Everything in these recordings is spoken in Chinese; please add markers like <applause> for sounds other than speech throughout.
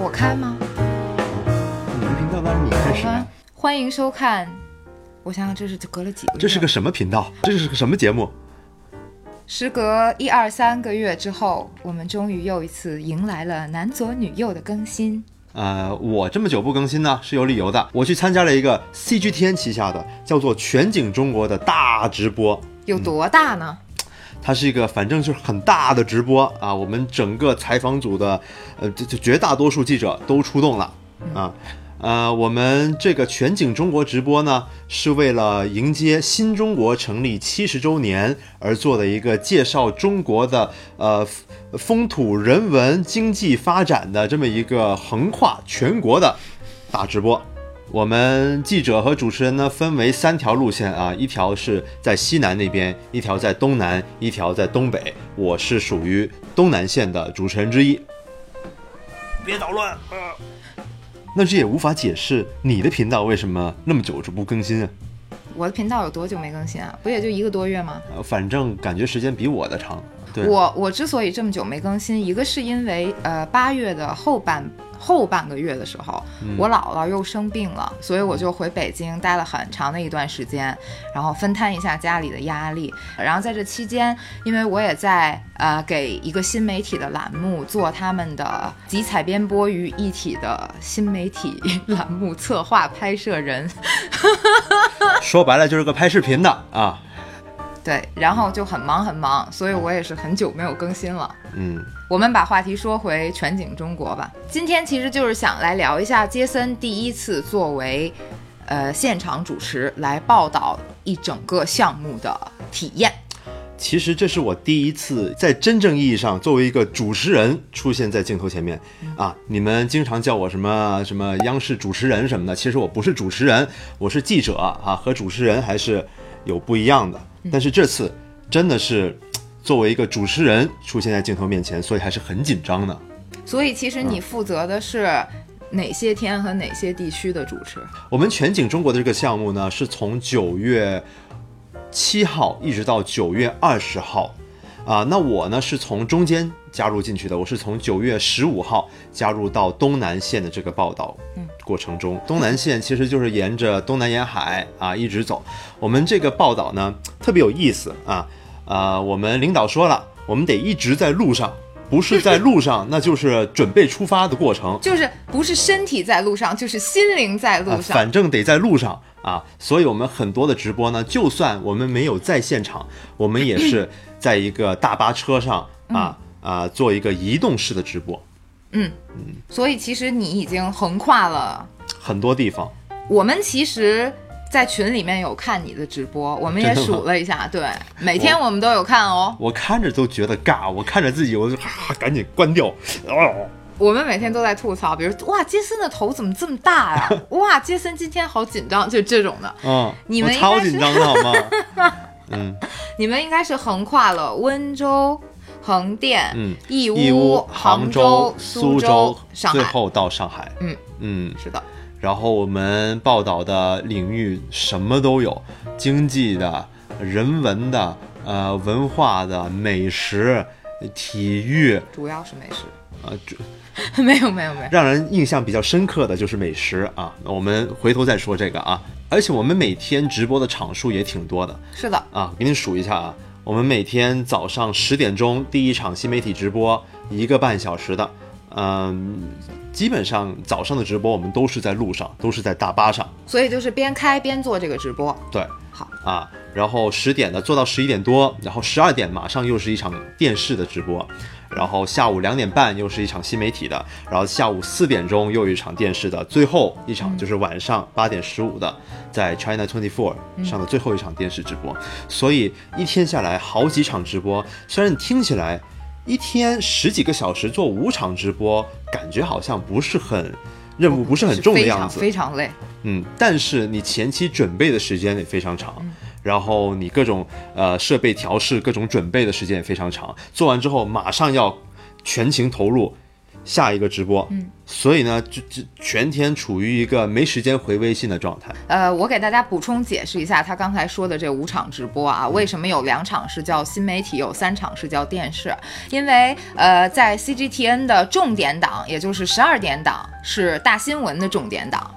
我开吗？你的频道当然你开始。欢迎收看。我想想，这是隔了几个月？这是个什么频道？这是个什么节目？时隔一二三个月之后，我们终于又一次迎来了男左女右的更新。呃，我这么久不更新呢，是有理由的。我去参加了一个 CGTN 旗下的叫做全景中国的大直播，有多大呢？它是一个反正就是很大的直播啊。我们整个采访组的，呃，这这绝大多数记者都出动了啊。呃，我们这个全景中国直播呢，是为了迎接新中国成立七十周年而做的一个介绍中国的呃风土人文经济发展的这么一个横跨全国的大直播。我们记者和主持人呢分为三条路线啊，一条是在西南那边，一条在东南，一条在东北。我是属于东南线的主持人之一。别捣乱啊！那这也无法解释你的频道为什么那么久就不更新啊？我的频道有多久没更新啊？不也就一个多月吗？呃反正感觉时间比我的长。对，我我之所以这么久没更新，一个是因为呃八月的后半后半个月的时候，我姥姥又生病了，所以我就回北京待了很长的一段时间，然后分摊一下家里的压力。然后在这期间，因为我也在呃给一个新媒体的栏目做他们的集采编播于一体的新媒体栏目策划拍摄人，<laughs> 说白了就是个拍视频的啊。对，然后就很忙很忙，所以我也是很久没有更新了。嗯，我们把话题说回全景中国吧。今天其实就是想来聊一下杰森第一次作为呃现场主持来报道一整个项目的体验。其实这是我第一次在真正意义上作为一个主持人出现在镜头前面啊！你们经常叫我什么什么央视主持人什么的，其实我不是主持人，我是记者啊，和主持人还是有不一样的。但是这次真的是作为一个主持人出现在镜头面前，所以还是很紧张的。所以其实你负责的是哪些天和哪些地区的主持？我们全景中国的这个项目呢，是从九月七号一直到九月二十号，啊，那我呢是从中间加入进去的，我是从九月十五号加入到东南线的这个报道过程中。东南线其实就是沿着东南沿海啊一直走。我们这个报道呢特别有意思啊，呃，我们领导说了，我们得一直在路上。不是在路上，<laughs> 那就是准备出发的过程。就是不是身体在路上，就是心灵在路啊，上。反正得在路上啊，所以我们很多的直播呢，就算我们没有在现场，我们也是在一个大巴车上啊啊做一个移动式的直播，嗯嗯所以其实你已经横跨了。很多地方。我们其实，在群里面有看你的直播，我们也数了一下，对，每天我们都有看哦。我看着都觉得尬，我看着自己，我就哈、赶紧关掉。哦，我们每天都在吐槽，比如哇，杰森的头怎么这么大呀？<laughs> 哇，杰森今天好紧张，就这种的。嗯，你们超紧张的好吗？<laughs> 嗯，你们应该是横跨了温州、横店、嗯义义乌、杭杭州、苏州、上海。最后到上海。嗯嗯，是的，然后我们报道的领域什么都有，经济的、人文的、呃文化的、美食、体育，主要是美食。啊，主 <laughs> 没有没有没有，让人印象比较深刻的就是美食啊。那我们回头再说这个啊。而且我们每天直播的场数也挺多的是的，啊，给你数一下啊。我们每天早上十点钟第一场新媒体直播，一个半小时的，嗯，基本上早上的直播我们都是在路上，都是在大巴上。所以就是边开边做这个直播。对，好。啊，然后十点的做到十一点多，然后十二点马上又是一场电视的直播，然后下午两点半又是一场新媒体的，然后下午四点钟又有一场电视的，最后一场就是晚上八点十五的，在 China Twenty Four 上的最后一场电视直播，所以一天下来好几场直播，虽然你听起来一天十几个小时做五场直播，感觉好像不是很任务不是很重的样子，非常累。嗯，但是你前期准备的时间也非常长，然后你各种呃设备调试、各种准备的时间也非常长，做完之后马上要全情投入下一个直播，嗯，所以呢，就就全天处于一个没时间回微信的状态。呃，我给大家补充解释一下，他刚才说的这五场直播啊，为什么有两场是叫新媒体，有三场是叫电视？因为呃，在 CGTN 的重点档，也就是十二点档是大新闻的重点档，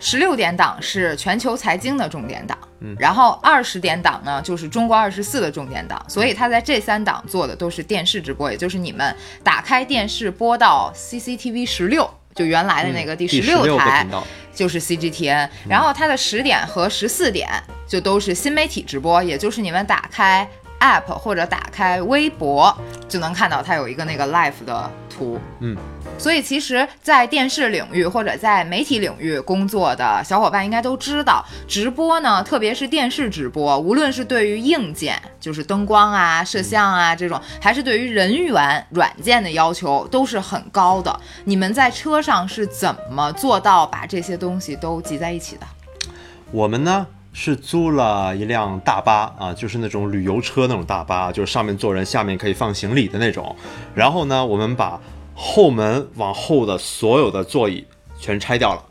十六点档是全球财经的重点档，嗯。然后二十点档呢就是中国二十四的重点档，所以他在这三档做的都是电视直播，也就是你们打开电视播到 CCTV 十六。就原来的那个第十六台就是 CGTN，然后它的十点和十四点就都是新媒体直播，也就是你们打开 App 或者打开微博就能看到它有一个那个 Live 的图。嗯，所以其实，在电视领域或者在媒体领域工作的小伙伴应该都知道，直播呢，特别是电视直播，无论是对于硬件，就是灯光啊、摄像啊这种，还是对于人员软件的要求，都是很高的。你们在车上是怎么做到把这些东西都集在一起的？我们呢是租了一辆大巴啊，就是那种旅游车那种大巴，就是上面坐人，下面可以放行李的那种。然后呢，我们把后门往后的所有的座椅全拆掉了，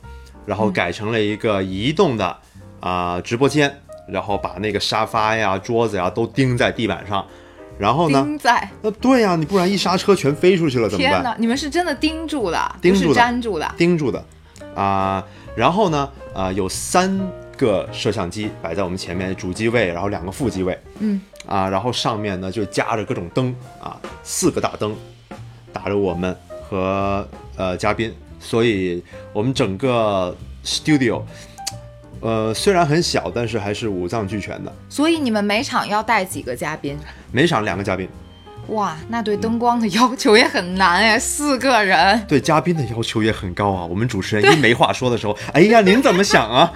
然后改成了一个移动的啊、直播间，然后把那个沙发呀、桌子呀都钉在地板上。然后呢？钉在，那对呀、你不然一刹车全飞出去了怎么办？天哪！你们是真的钉住的，钉住粘住的。钉住的啊、然后呢，啊、有三个摄像机摆在我们前面，主机位，然后两个副机位，嗯啊，然后上面呢就加着各种灯啊，四个大灯打着我们和呃嘉宾，所以我们整个 studio。呃，虽然很小，但是还是五脏俱全的。所以你们每场要带几个嘉宾？每场两个嘉宾，哇，那对灯光的要求也很难哎，<laughs> 四个人。对嘉宾的要求也很高啊。我们主持人一没话说的时候，哎呀，您怎么想啊？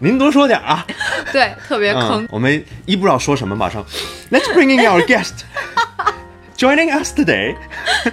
您多说点啊。对，特别坑嗯。。我们一不知道说什么，马上 Let's bring in our guest joining us today。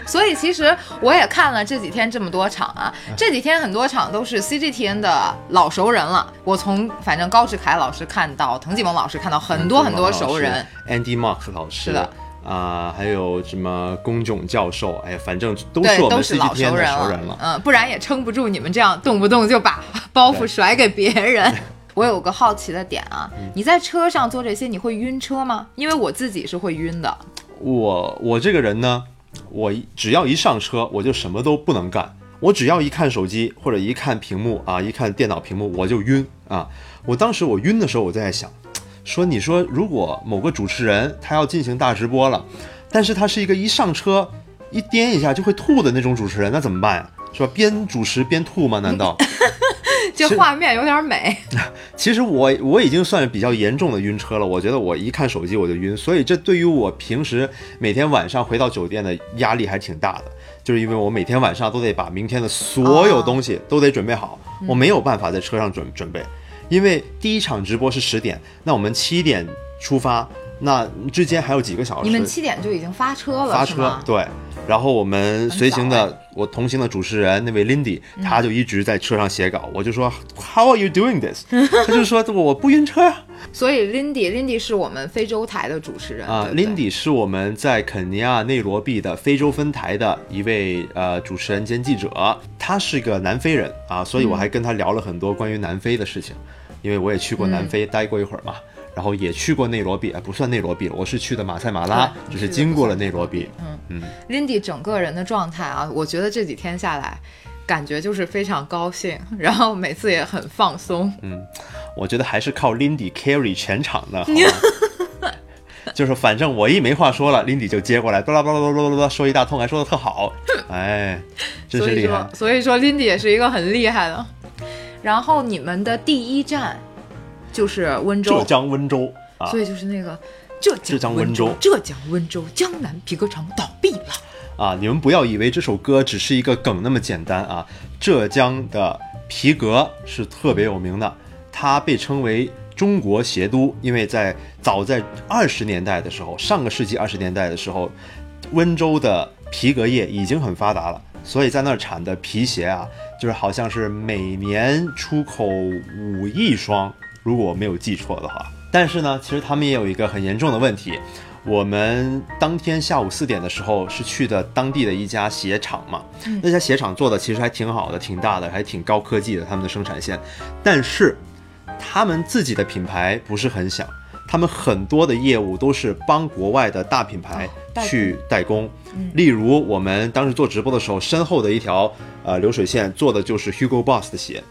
所以其实我也看了这几天这么多场啊，这几天很多场都是 CGTN 的老熟人了。我从反正高志凯老师看到滕继萌老师看到很多很多熟人，，Andy Mark 老师是的啊、还有什么工种教授，哎呀，反正都对是，我们都是老熟人熟人了。嗯，不然也撑不住你们这样动不动就把包袱甩给别人。<laughs> 我有个好奇的点啊，嗯你在车上做这些，你会晕车吗？因为我自己是会晕的。我我这个人呢，我只要一上车，我就什么都不能干。我只要一看手机或者一看屏幕啊，一看电脑屏幕，我就晕啊。我当时我晕的时候，我就在想，说你说如果某个主持人他要进行大直播了，但是他是一个一上车一颠一下就会吐的那种主持人，那怎么办呀？是吧？边主持边吐吗？难道？<laughs> 这画面有点美。<laughs> 其实我我已经算是比较严重的晕车了，我觉得我一看手机我就晕，所以这对于我平时每天晚上回到酒店的压力还挺大的，就是因为我每天晚上都得把明天的所有东西都得准备好，我没有办法在车上准准备，因为第一场直播是十点，那我们七点出发，那之间还有几个小时，你们七点就已经发车了，发车？对，然后我们随行的我同行的主持人那位 Lindy，他嗯就一直在车上写稿，我就说 How are you doing this？他就说我不晕车呀、<laughs> 所以 Lindy，Lindy 是我们非洲台的主持人啊对不对，Lindy 是我们在肯尼亚内罗毕的非洲分台的一位呃主持人兼记者，他是个南非人啊，所以我还跟他聊了很多关于南非的事情，因为我也去过南非待过一会儿嘛。然后也去过内罗毕，哎，不算内罗毕了，我是去的马赛马拉，对只是经过了内罗毕。嗯嗯 Lindy 整个人的状态啊，我觉得这几天下来，感觉就是非常高兴，<laughs> 然后每次也很放松。嗯我觉得还是靠 Lindy carry 全场的，<laughs> 好就是反正我一没话说了，Lindy 就接过来，巴拉巴拉巴拉巴拉说一大通，还说的特好，哎，真是厉害说，。所以说 Lindy 也是一个很厉害的。然后你们的第一站就是温州浙，江温州啊所以就是那个浙江温州，浙江温州江南皮革厂倒闭了。啊！你们不要以为这首歌只是一个梗那么简单啊！浙江的皮革是特别有名的，它被称为中国鞋都，因为在早在二十年代的时候，上个世纪二十年代的时候，温州的皮革业已经很发达了，所以在那儿产的皮鞋啊，就是好像是每年出口五亿双，如果我没有记错的话。但是呢，其实他们也有一个很严重的问题，我们当天下午四点的时候是去的当地的一家鞋厂嘛，那家鞋厂做的其实还挺好的，挺大的，还挺高科技的，他们的生产线，但是他们自己的品牌不是很响，他们很多的业务都是帮国外的大品牌代工。去代工，例如我们当时做直播的时候，身后的一条呃流水线做的就是 Hugo Boss 的鞋，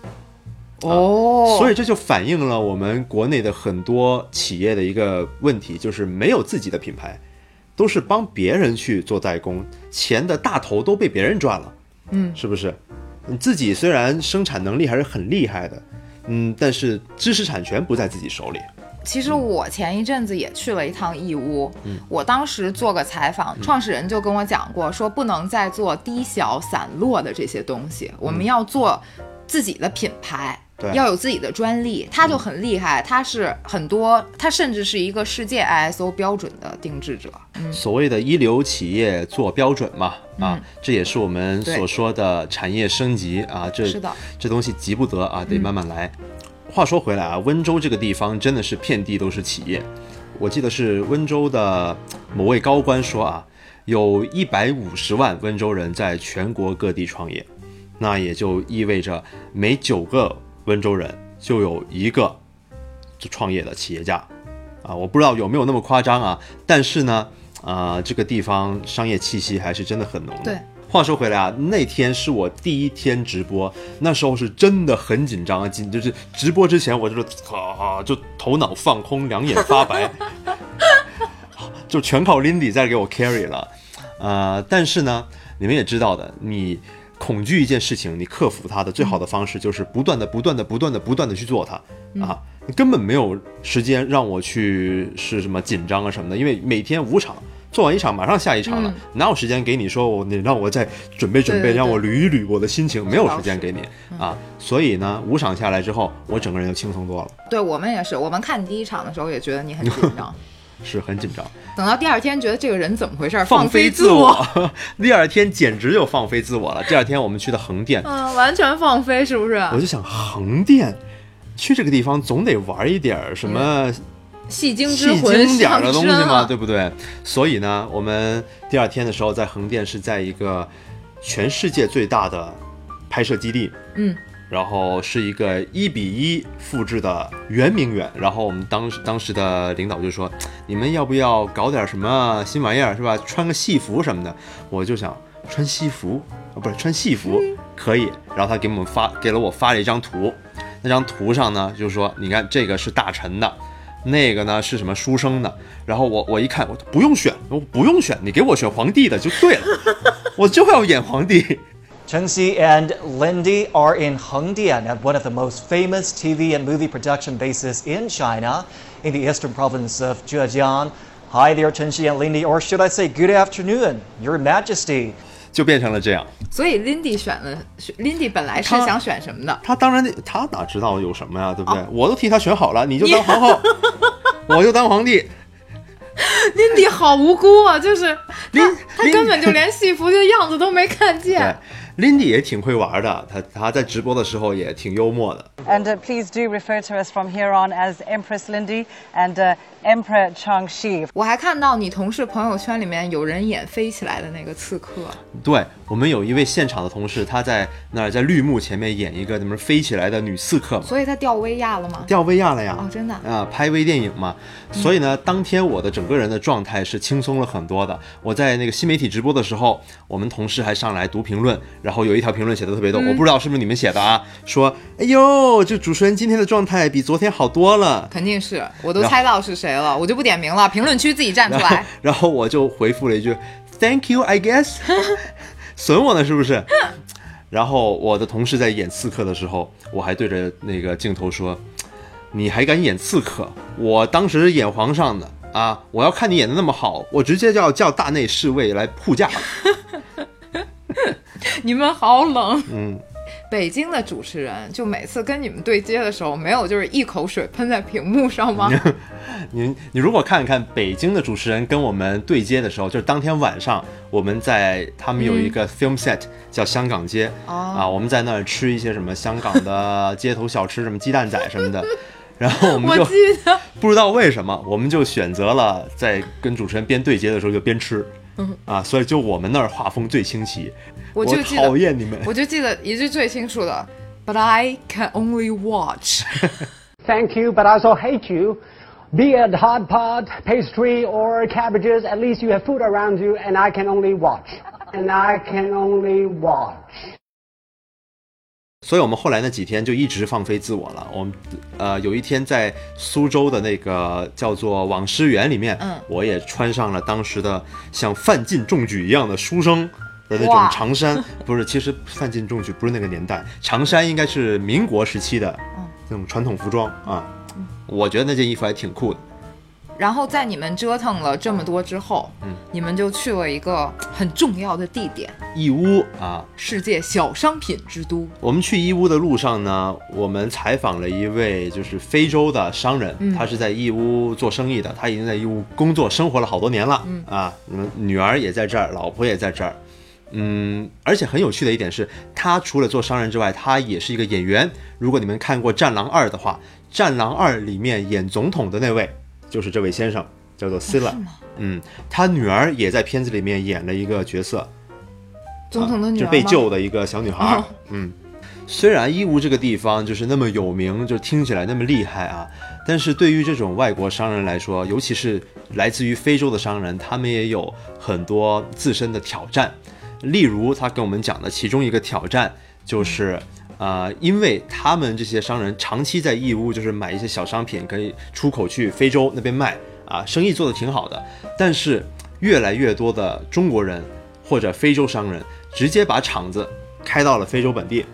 哦，所以这就反映了我们国内的很多企业的一个问题，就是没有自己的品牌，都是帮别人去做代工，钱的大头都被别人赚了，嗯，是不是？你自己虽然生产能力还是很厉害的，嗯，但是知识产权不在自己手里。其实我前一阵子也去了一趟义乌，嗯。我当时做个采访，创始人就跟我讲过，说不能再做低小散落的这些东西，我们要做自己的品牌。嗯要有自己的专利，他就很厉害，他是很多，他甚至是一个世界 ISO 标准的定制者。嗯，所谓的一流企业做标准嘛，啊，嗯这也是我们所说的产业升级啊，这是的。嗯这东西急不得啊，得慢慢来。话说回来啊，温州这个地方真的是遍地都是企业，我记得是温州的某位高官说啊，有一百五十万温州人在全国各地创业，那也就意味着每九个温州人就有一个就创业的企业家。啊，我不知道有没有那么夸张啊，但是呢，啊、这个地方商业气息还是真的很浓的。对。话说回来啊，那天是我第一天直播，那时候是真的很紧张啊，紧就是直播之前我就是啊，就头脑放空，两眼发白，<laughs> 就全靠 Lindy 在给我 carry 了。呃，但是呢，你们也知道的，你恐惧一件事情，你克服它的最好的方式就是不断的、不断的、不断的、不断的去做它啊。你根本没有时间让我去是什么紧张啊什么的，因为每天五场。做完一场，马上下一场了，哪有时间给你说我你让我再准备准备，让我捋一捋我的心情，没有时间给你啊。所以呢，五场下来之后，我整个人就轻松多了，对我们也是，我们看你第一场的时候也觉得你很紧张，<laughs> 是很紧张。等到第二天觉得这个人怎么回事，放飞自我，<laughs> 第二天简直就放飞自我了。第二天我们去的横店，嗯，完全放飞，是不是？我就想横店，去这个地方总得玩一点儿什么戏精之戏魂精点儿的东西嘛，对不对？所以呢，我们第二天的时候在横店是在一个全世界最大的拍摄基地，嗯，然后是一个一比一复制的圆明园。然后我们当时当时的领导就说：“你们要不要搞点什么新玩意儿，是吧？穿个戏服什么的。”我就想穿西服啊，不是穿戏服可以。然后他给我们发给了我发了一张图，那张图上呢就是说，你看这个是大臣的。那个呢是什么书生的？然后我我一看，我不用选，我不用选，你给我选皇帝的就对了，我就要演皇帝。Chen Xi and Lindy are in Hengdian at one of the most famous TV and movie production bases in China, in the eastern province of Zhejiang. Hi there, Chen Xi and Lindy, or should I say, good afternoon, Your Majesty. 就变成了这样。所以 Lindy 选了选，Lindy 本来是想选什么的？他当然得，他哪知道有什么呀，对不对？哦我都替他选好了，你就当皇后，<laughs> 我就当皇帝。Lindy 好无辜啊，就是他根本就连戏服的样子都没看对见。，Lindy 也挺会玩的，他他在直播的时候也挺幽默的。And uh, please do refer to us from here on as Empress Lindy and uh, Emperor Changxi. 我还看到你同事朋友圈里面有人演飞起来的那个刺客，对我们有一位现场的同事，他在那儿在绿幕前面演一个什么飞起来的女刺客嘛，所以他掉威亚了吗？吊威亚了呀。哦真的啊，拍微电影嘛，所以呢，当天我的整个人的状态是轻松了很多的。我在那个新媒体直播的时候，我们同事还上来读评论，然后有一条评论写的特别逗，我不知道是不是你们写的啊，说，哎呦，这主持人今天的状态比昨天好多了。肯定是，我都猜到是谁了，我就不点名了，评论区自己站出然后来。<laughs> 然后我就回复了一句 “Thank you, I guess”，<laughs> 损我呢是不是？然后我的同事在演刺客的时候，我还对着那个镜头说：“你还敢演刺客？我当时演皇上的啊！我要看你演的那么好，我直接就要叫大内侍卫来护驾了。<laughs> 你们好冷。嗯，北京的主持人就每次跟你们对接的时候，没有就是一口水喷在屏幕上吗？<laughs> 你你如果看一看北京的主持人跟我们对接的时候，就是当天晚上我们在他们有一个 film set、叫香港街、哦啊，我们在那儿吃一些什么香港的街头小吃，什么鸡蛋仔什么的。<laughs> 然后我们就记得，不知道为什么，我们就选择了在跟主持人边对接的时候就边吃。啊，所以就我们那儿画风最清奇。我我就记得讨厌你们。我就记得一句最清楚的，But I can only watch。<laughs> Thank you, but I also hate you. Be it hot pot, pastry, or cabbages, at least you have food around you, and I can only watch. And I can only watch. 所以我们后来那几天就一直放飞自我了。我们呃有一天在苏州的那个叫做网师园里面，嗯我也穿上了当时的像范进中举一样的书生的那种长衫，<laughs> 不是，其实范进中举不是那个年代，长衫应该是民国时期的嗯那种传统服装啊。我觉得那件衣服还挺酷的。然后在你们折腾了这么多之后，嗯你们就去了一个很重要的地点义乌啊，——世界小商品之都。我们去义乌的路上呢，我们采访了一位就是非洲的商人，他是在义乌做生意的，他已经在义乌工作生活了好多年了，啊，你们，女儿也在这儿，老婆也在这儿，嗯，而且很有趣的一点是，他除了做商人之外，他也是一个演员。如果你们看过《战狼二》的话，《战狼二》里面演总统的那位就是这位先生，叫做 Silla，嗯，他女儿也在片子里面演了一个角色，总统的女儿吗？就是被救的一个小女孩。嗯，虽然义乌这个地方就是那么有名，就听起来那么厉害啊，但是对于这种外国商人来说，尤其是来自于非洲的商人，他们也有很多自身的挑战。例如，他跟我们讲的其中一个挑战就是。呃，因为他们这些商人长期在义乌，就是买一些小商品，可以出口去非洲那边卖啊，生意做得挺好的。但是越来越多的中国人或者非洲商人直接把厂子开到了非洲本地，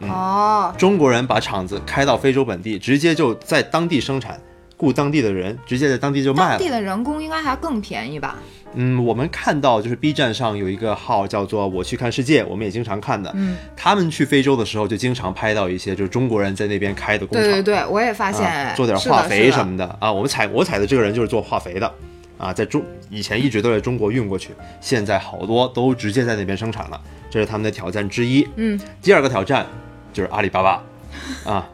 哦，中国人把厂子开到非洲本地，直接就在当地生产，雇当地的人，直接在当地就卖了当地。的人工应该还更便宜吧？嗯，我们看到就是 B 站上有一个号叫做“我去看世界”，我们也经常看的。嗯，他们去非洲的时候就经常拍到一些就是中国人在那边开的工厂，对对对，我也发现，啊、做点化肥什。么的啊。我们采我采的这个人就是做化肥的，啊，在中以前一直都在中国运过去，现在好多都直接在那边生产了，这是他们的挑战之一。嗯，第二个挑战就是阿里巴巴，啊，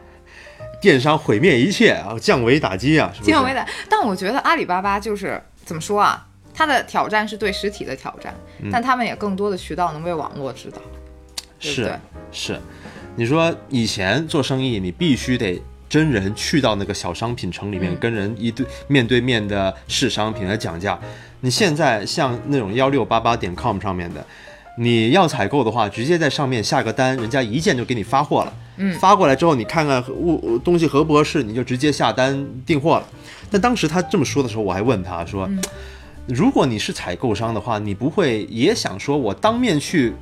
电商毁灭一切啊，降维打击啊，是不是？降维打，但我觉得阿里巴巴就是怎么说啊？它的挑战是对实体的挑战，嗯但他们也更多的渠道能被网络指导，是？是，你说以前做生意，你必须得真人去到那个小商品城里面，嗯跟人一对面对面的试商品来讲价。你现在像那种幺六八八点 com 上面的，你要采购的话，直接在上面下个单，人家一键就给你发货了。嗯发过来之后，你看看物东西合不合适，你就直接下单订货了。但当时他这么说的时候，我还问他说。嗯如果你是采购商的话，你不会也想说，我当面去，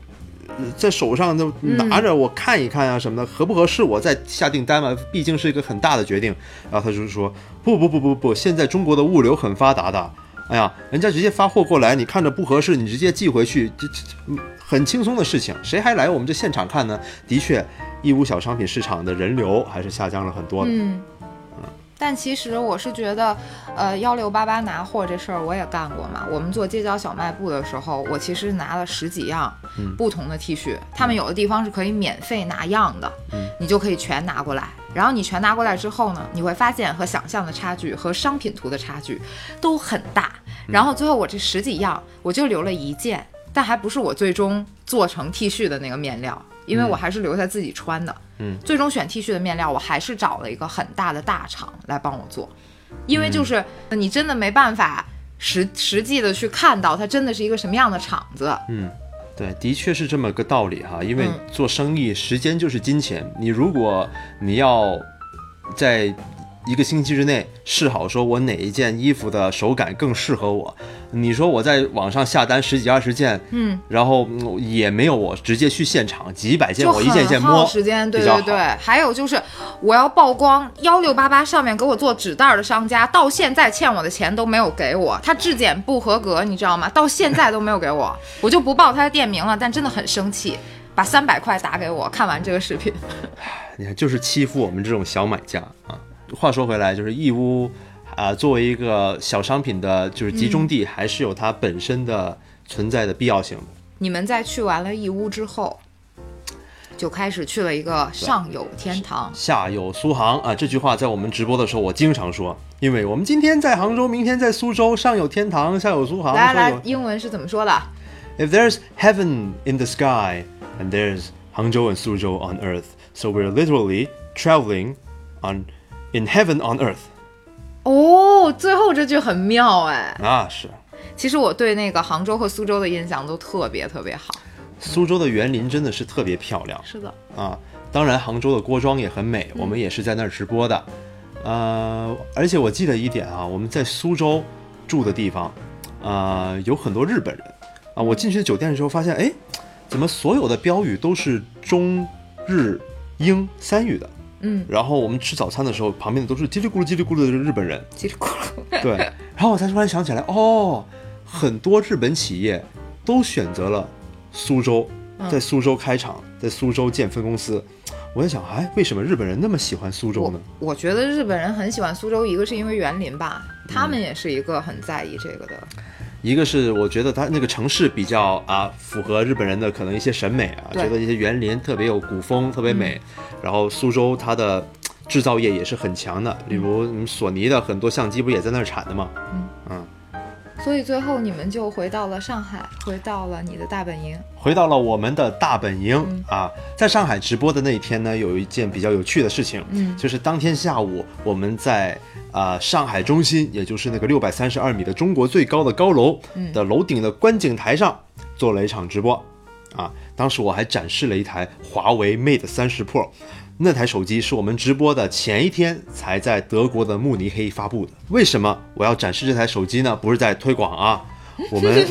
呃在手上就拿着我看一看啊什么的，合不合适我再下订单嘛？毕竟是一个很大的决定。然后他就是说，不不不不不，现在中国的物流很发达的，哎呀，人家直接发货过来，你看着不合适，你直接寄回去，这这嗯很轻松的事情，谁还来我们这现场看呢？的确，义乌小商品市场的人流还是下降了很多的。嗯，但其实我是觉得，呃，幺六八八拿货这事儿我也干过嘛。我们做街角小卖部的时候，我其实拿了十几样不同的 T 恤，他们有的地方是可以免费拿样的，你就可以全拿过来。然后你全拿过来之后呢，你会发现和想象的差距和商品图的差距都很大。然后最后我这十几样，我就留了一件，但还不是我最终做成 T 恤的那个面料，因为我还是留下自己穿的。嗯，最终选 T 恤的面料，我还是找了一个很大的大厂来帮我做，因为就是你真的没办法实实际的去看到它真的是一个什么样的厂子。嗯，对，的确是这么个道理哈。因为嗯做生意，时间就是金钱。你如果你要在一个星期之内试好，说我哪一件衣服的手感更适合我，你说我在网上下单十几二十件，嗯，然后嗯也没有我直接去现场几百件，我一件一件摸，时间，对对对。还有就是，我要曝光幺六八八上面给我做纸袋儿的商家，到现在欠我的钱都没有给我，他质检不合格，你知道吗？到现在都没有给我，<laughs> 我就不报他的店名了，但真的很生气，把三百块打给我。看完这个视频，你看，就是欺负我们这种小买家啊。话说回来，就是义乌啊、作为一个小商品的，就是集中地，还是有它本身的存在的必要性的。你们在去完了义乌之后，就开始去了一个上有天堂。下有苏杭啊，这句话在我们直播的时候我经常说，因为我们今天在杭州，明天在苏州，上有天堂，下有苏杭。来来英文是怎么说的？If there's heaven in the sky, and there's Hangzhou and Suzhou on earth, so we're literally traveling on in heaven on earth. 哦，最后这句很妙哎。啊，是其实我对那个杭州和苏州的印象都特别特别好。苏州的园林真的是特别漂亮是的，啊。当然，杭州的郭庄也很美，我们也是在那儿直播的。呃，而且我记得一点啊，我们在苏州住的地方，呃，有很多日本人啊。我进去酒店的时候发现，哎，怎么所有的标语都是中日英三语的？嗯，然后我们吃早餐的时候，旁边的都是叽里咕噜叽里咕噜的日本人。叽里咕噜。对，然后我才突然想起来，哦，很多日本企业都选择了苏州，在苏州开厂，在苏州建分公司。我在想，哎，为什么日本人那么喜欢苏州呢？我觉得日本人很喜欢苏州，一个是因为园林吧，他嗯们也是一个很在意这个的。一个是我觉得它那个城市比较啊符合日本人的可能一些审美啊，觉得一些园林特别有古风，特别美。然后苏州它的制造业也是很强的，比如嗯。索尼的很多相机不也在那儿产的吗？所以最后你们就回到了上海，回到了你的大本营。回到了我们的大本营、啊，在上海直播的那一天呢，有一件比较有趣的事情，嗯就是当天下午我们在呃、上海中心，也就是那个六百三十二米的中国最高的高楼的楼顶的观景台上做了一场直播，啊，当时我还展示了一台华为 Mate 三十 Pro。那台手机是我们直播的前一天才在德国的慕尼黑发布的。为什么我要展示这台手机呢？不是在推广啊，<laughs> 我们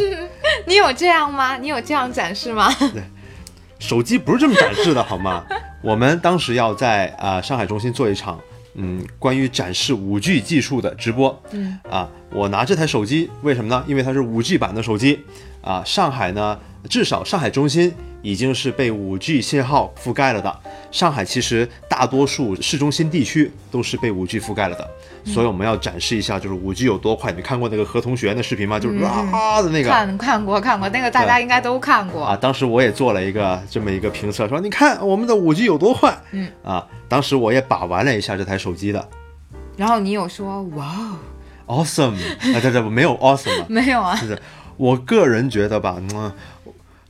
你有这样吗？你有这样展示吗？对 <laughs> 手机不是这么展示的好吗？<laughs> 我们当时要在啊、呃上海中心做一场嗯关于展示五 G 技术的直播。嗯啊，我拿这台手机为什么呢？因为它是五 G 版的手机啊。上海呢，至少上海中心已经是被五 G 信号覆盖了的。上海其实大多数市中心地区都是被五 G 覆盖了的，所以我们要展示一下，就是五 G 有多快。你看过那个何同学那视频吗？就是啊的那个。看看过看过，那个大家应该都看过。啊，当时我也做了一个这么一个评测，说你看我们的五 G 有多快，嗯啊，当时我也把玩了一下这台手机的然后你有说哇哦，，awesome，啊，对对，没有 awesome 啊，<laughs> 没有啊？就是我个人觉得吧，嗯，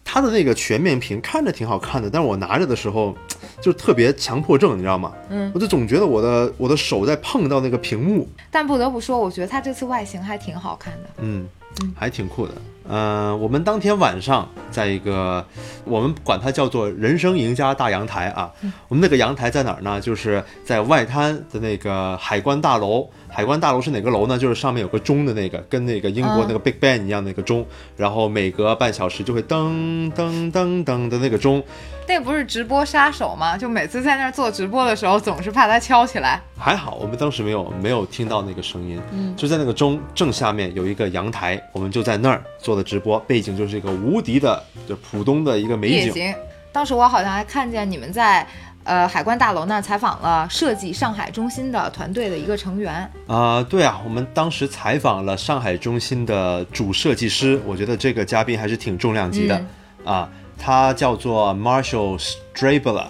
它的那个全面屏看着挺好看的，但是我拿着的时候就特别强迫症，你知道吗？嗯，我就总觉得我的我的手在碰到那个屏幕，但不得不说，我觉得它这次外形还挺好看的。嗯，还挺酷的。嗯、我们当天晚上在一个，我们管它叫做“人生赢家大阳台”啊。我们那个阳台在哪儿呢？就是在外滩的那个海关大楼。海关大楼是哪个楼呢？就是上面有个钟的那个，跟那个英国嗯那个 Big Ben 一样的那个钟，然后每隔半小时就会噔噔噔噔的那个钟。那不是直播杀手吗？就每次在那儿做直播的时候，总是怕它敲起来。还好，我们当时没有没有听到那个声音，嗯，就在那个钟正下面有一个阳台，我们就在那儿做的直播，背景就是一个无敌的就浦东的一个美景。当时我好像还看见你们在呃海关大楼那儿采访了设计上海中心的团队的一个成员。啊、对啊，我们当时采访了上海中心的主设计师，我觉得这个嘉宾还是挺重量级的、啊，他叫做 Marshall Strabler。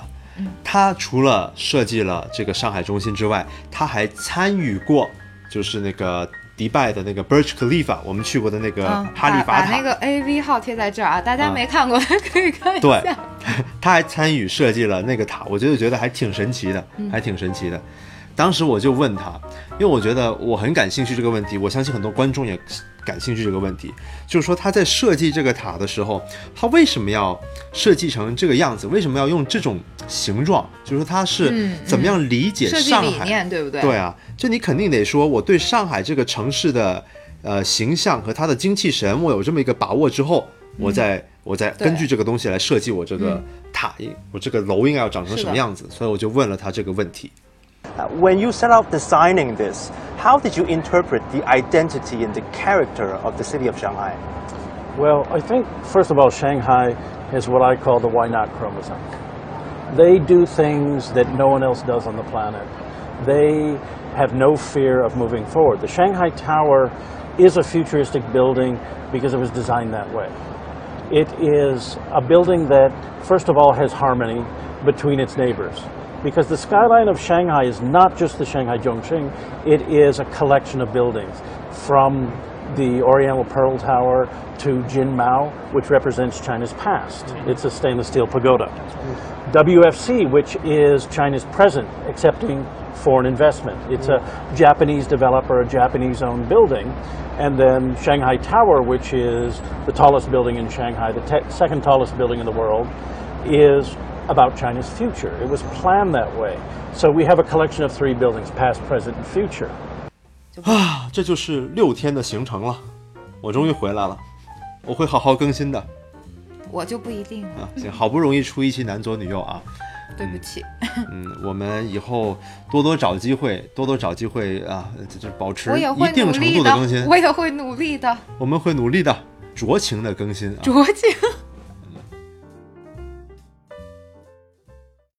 他除了设计了这个上海中心之外，他还参与过，就是那个迪拜的那个 Burj Khalifa，我们去过的那个嗯，哈利法塔。把把那个 AV 号贴在这儿啊，大家啊没看过的 <laughs> 可以看一下对。<laughs> 他还参与设计了那个塔，我觉得觉得还挺神奇的，还挺神奇的。当时我就问他，因为我觉得我很感兴趣这个问题，我相信很多观众也感兴趣这个问题，就是说他在设计这个塔的时候，他为什么要设计成这个样子？为什么要用这种形状？就是说他是嗯怎么样理解上海？理念对不对？对啊，就你肯定得说，我对上海这个城市的呃形象和它的精气神，我有这么一个把握之后，我再我再根据这个东西来设计我这个嗯塔，我这个楼应该要长成什么样子，所以我就问了他这个问题。Uh, when you set out designing this, how did you interpret the identity and the character of the city of Shanghai? Well, I think, first of all, Shanghai is what I call the why not chromosome. They do things that no one else does on the planet. They have no fear of moving forward. The Shanghai Tower is a futuristic building because it was designed that way. It is a building that, first of all, has harmony, between its neighbors. Because the skyline of Shanghai is not just the Shanghai Zhongqing, it is a collection of buildings from the Oriental Pearl Tower to Jinmao, which represents China's past. Mm-hmm. It's a stainless steel pagoda. WFC, which is China's present, accepting foreign investment. It's a mm-hmm. Japanese developer, a Japanese owned building. And then Shanghai Tower, which is the tallest building in Shanghai, the te- second tallest building in the world, is about China's future. It was planned that way. So we have a collection of three buildings past, present, and future. 啊，这就是六天的行程了，我终于回来了，我会好好更新的我就不一定了，啊。行，好不容易出一期男左女右啊，<laughs> 对不起。嗯，我们以后多多找机会，多多找机会啊，就是保持我也会一定程度的更新，我也会努力的，我们会努力的，酌情的更新啊。酌情。